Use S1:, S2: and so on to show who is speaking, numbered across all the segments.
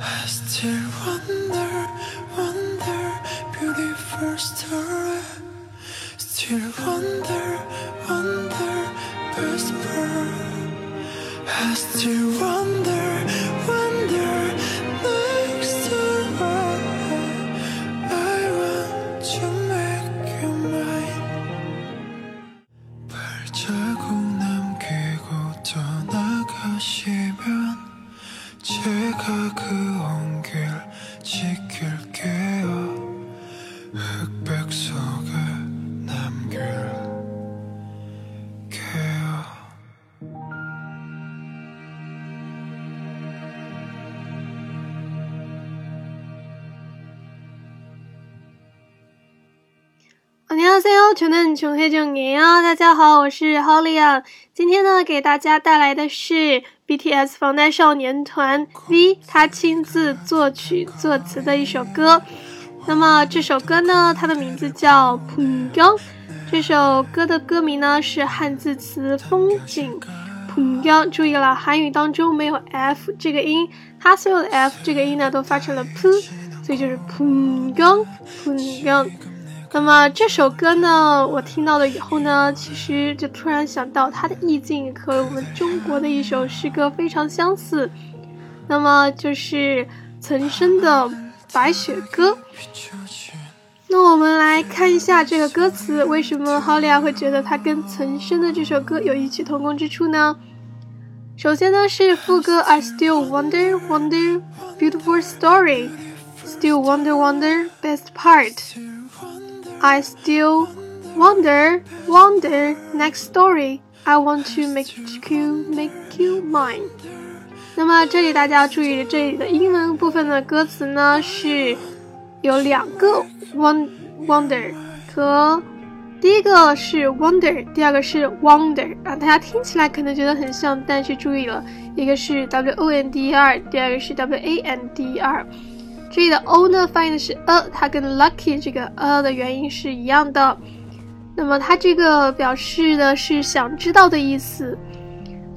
S1: I still wonder, wonder, beautiful story. Still wonder, wonder, part. I still wonder,
S2: Hello，穷嫩穷黑穷年啊！大家好，我是 Holly，今天呢给大家带来的是 BTS 防弹少年团 V 他亲自作曲作词的一首歌。那么这首歌呢，它的名字叫《Pungong，》。这首歌的歌名呢是汉字词“风景 Pungong。注意了，韩语当中没有 F 这个音，它所有的 F 这个音呢都发成了 P，所以就是 Pungong，Pungong。那么这首歌呢，我听到了以后呢，其实就突然想到它的意境和我们中国的一首诗歌非常相似，那么就是岑参的《白雪歌》。那我们来看一下这个歌词，为什么 Holly 会觉得它跟岑参的这首歌有异曲同工之处呢？首先呢是副歌，I still wonder, wonder, beautiful story, still wonder, wonder, best part. I still wonder, wonder, next story. I want to make you, make you mine. 那么这里大家要注意，这里的英文部分的歌词呢是有两个 one wonder 和第一个是 wonder，第二个是 wonder 啊，大家听起来可能觉得很像，但是注意了，一个是 w o n d e r，第二个是 w a n d e r。这里的 o 呢发音的是 a，它跟 lucky 这个 a 的元音是一样的。那么它这个表示的是想知道的意思，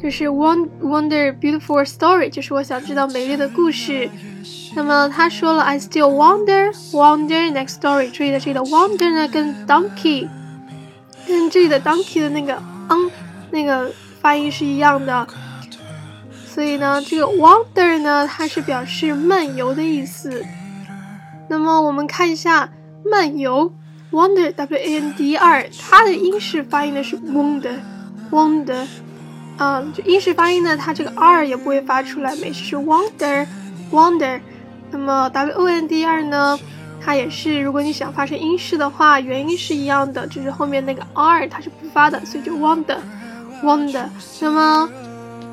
S2: 就是 wonder beautiful story，就是我想知道美丽的故事。那么他说了 I still wonder wonder next story，注意的这里的 wonder 呢跟 donkey，跟这里的 donkey 的那个 n 那个发音是一样的。所以呢，这个 wander 呢，它是表示漫游的意思。那么我们看一下漫游 wander w a n d r，它的英式发音呢是 wander wander，啊，就英式发音呢，它这个 r 也不会发出来，美式是 wander wander。那么 w o n d r 呢，它也是，如果你想发成英式的话，元音是一样的，就是后面那个 r 它是不发的，所以就 wander wander。那么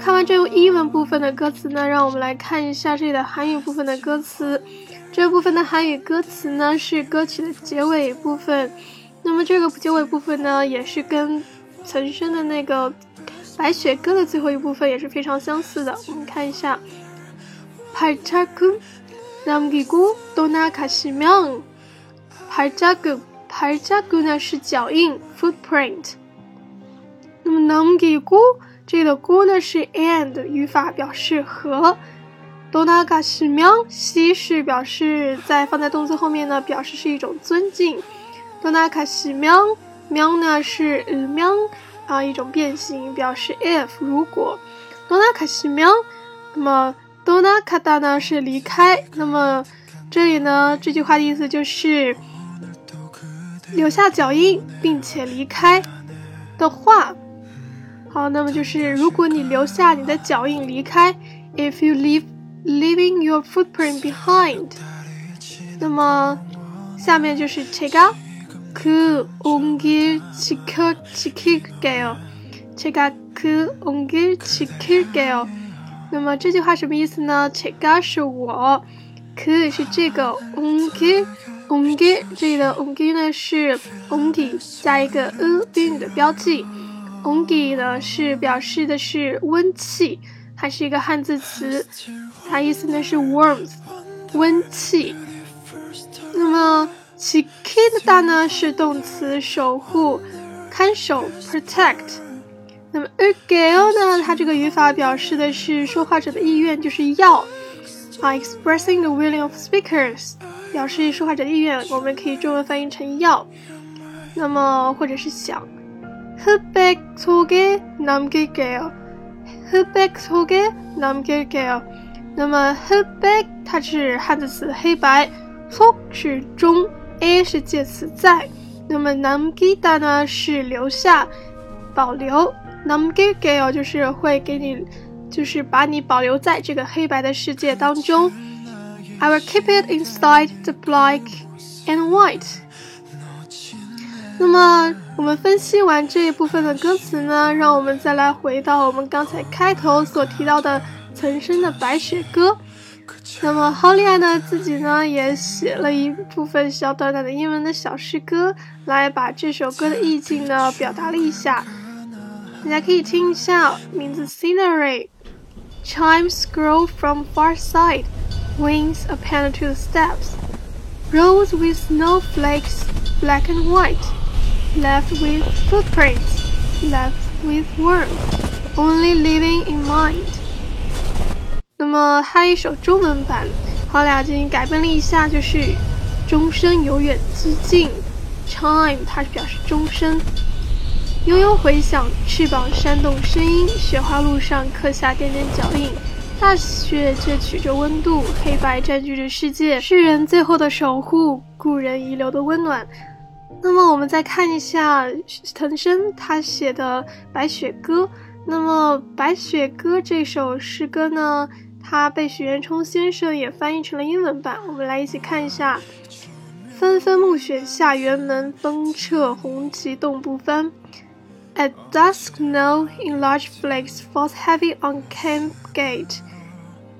S2: 看完这个英文部分的歌词呢，让我们来看一下这里的韩语部分的歌词。这部分的韩语歌词呢是歌曲的结尾部分。那么这个结尾部分呢，也是跟岑参的那个《白雪歌》的最后一部分也是非常相似的。我们看一下，발자국남기고떠나가시면 발자국발자국呢是脚印 footprint。那么남기고 这个 good 是 and 语法表示和。donaga s i m n 西是表示在放在动词后面呢，表示是一种尊敬。donaga s i m n m n 呢是 m 喵 n 啊一种变形，表示 if 如果。donaga s i m n 那么 donaga da 呢是离开，那么这里呢这句话的意思就是留下脚印并且离开的话。好，那么就是如果你留下你的脚印离开，if you leave leaving your footprint behind，那么下面就是제가그온길지켜지킬게요제가그온길지킬게요那么这句话什么意思呢？제가是我，그是这个온길온길这里的온길呢是온 기加一个 e 宾语的标记。 ongi 呢是表示的是温气，它是一个汉字词，它意思呢是 warmth 温气。那么 chikida 呢是动词守护、看守 protect。那么 ugeo 呢，它这个语法表示的是说话者的意愿，就是要。are expressing the willing of speakers，表示说话者的意愿，我们可以中文翻译成要。那么或者是想。흑백속에남길게 요。 흑백속에남길게 요。 那么흑백它是汉字词黑白，속是中，a 是介词在。那么남기다呢是留下、保留。남길게 요， 就是会给你，就是把你保留在这个黑白的世界当中。I will keep it inside the black and white。 那么我们分析完这一部分的歌词呢，让我们再来回到我们刚才开头所提到的岑参的《白雪歌》。那么好厉害呢，自己呢也写了一部分小短短的英文的小诗歌，来把这首歌的意境呢表达了一下。大家可以听一下，名字 Scenery。Chimes grow from far side, wings append to the steps, roads with snowflakes, black and white. Left with footprints, left with worms, only living in mind。那么还有一首中文版，好俩进行改编了一下，就是终身由远寂静。Chime 它是表示终身。悠悠回响，翅膀扇动声音，雪花路上刻下点点脚印。大雪却取着温度，黑白占据着世界。世人最后的守护，故人遗留的温暖。那么我们再看一下藤生他写的《白雪歌》。那么《白雪歌》这首诗歌呢，它被许渊冲先生也翻译成了英文版。我们来一起看一下：纷纷暮雪下辕门，风掣红旗动不翻。At dusk, snow in large flakes falls heavy on camp gate.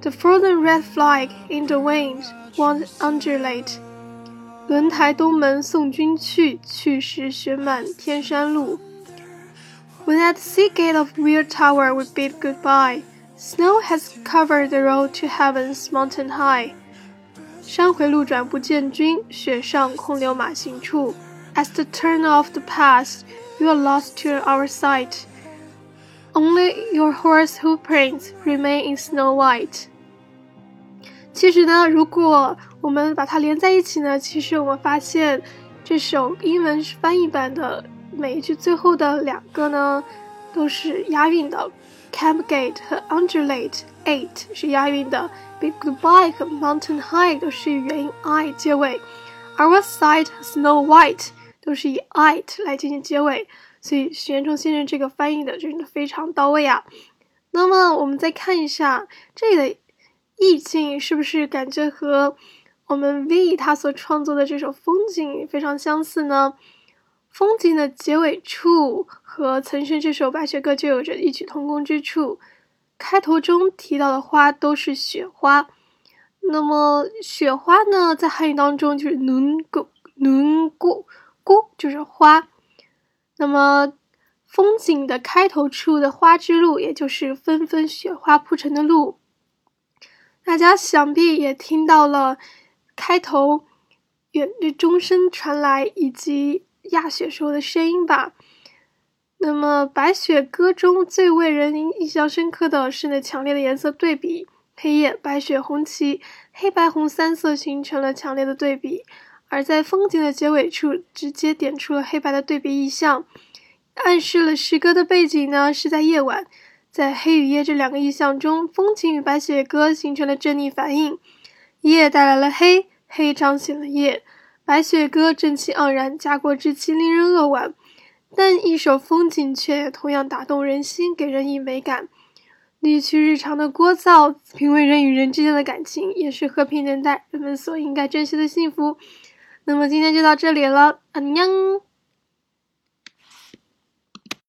S2: The frozen red flag in the wind won't undulate. 轮台东门送君去，去时雪满天山路。When at the sea gate of Weir Tower we bid goodbye, snow has covered the road to heaven's mountain high. 山回路转不见君，雪上空留马行处。As the turn of the past, you are lost to our sight. Only your horse hoofprints remain in snow white. 其实呢，如果我们把它连在一起呢，其实我们发现这首英文翻译版的每一句最后的两个呢都是押韵的，Campgate 和 Undulate eight 是押韵的，Bid goodbye 和 Mountain High 都是以元音 i 结尾，Our side Snow White 都是以 i 来进行结尾，所以徐延冲先生这个翻译的真的非常到位啊。那么我们再看一下这里的。意境是不是感觉和我们 V 他所创作的这首风景非常相似呢？风景的结尾处和岑参这首白雪歌就有着异曲同工之处。开头中提到的花都是雪花，那么雪花呢，在汉语当中就是 nun gu nun gu gu 就是花。那么风景的开头处的花之路，也就是纷纷雪花铺成的路。大家想必也听到了开头远离钟声传来以及亚雪时候的声音吧？那么《白雪歌》中最为人印象深刻的是那强烈的颜色对比，黑夜白雪红旗，黑白红三色形成了强烈的对比，而在风景的结尾处直接点出了黑白的对比意象，暗示了诗歌的背景呢是在夜晚。在黑与夜这两个意象中，风景与白雪歌形成了正逆反应。夜带来了黑，黑彰显了夜。白雪歌正气盎然，家国之气令人扼腕。但一首风景却同样打动人心，给人以美感。滤去日常的聒噪，品味人与人之间的感情，也是和平年代人们所应该珍惜的幸福。那么今天就到这里了，安娘。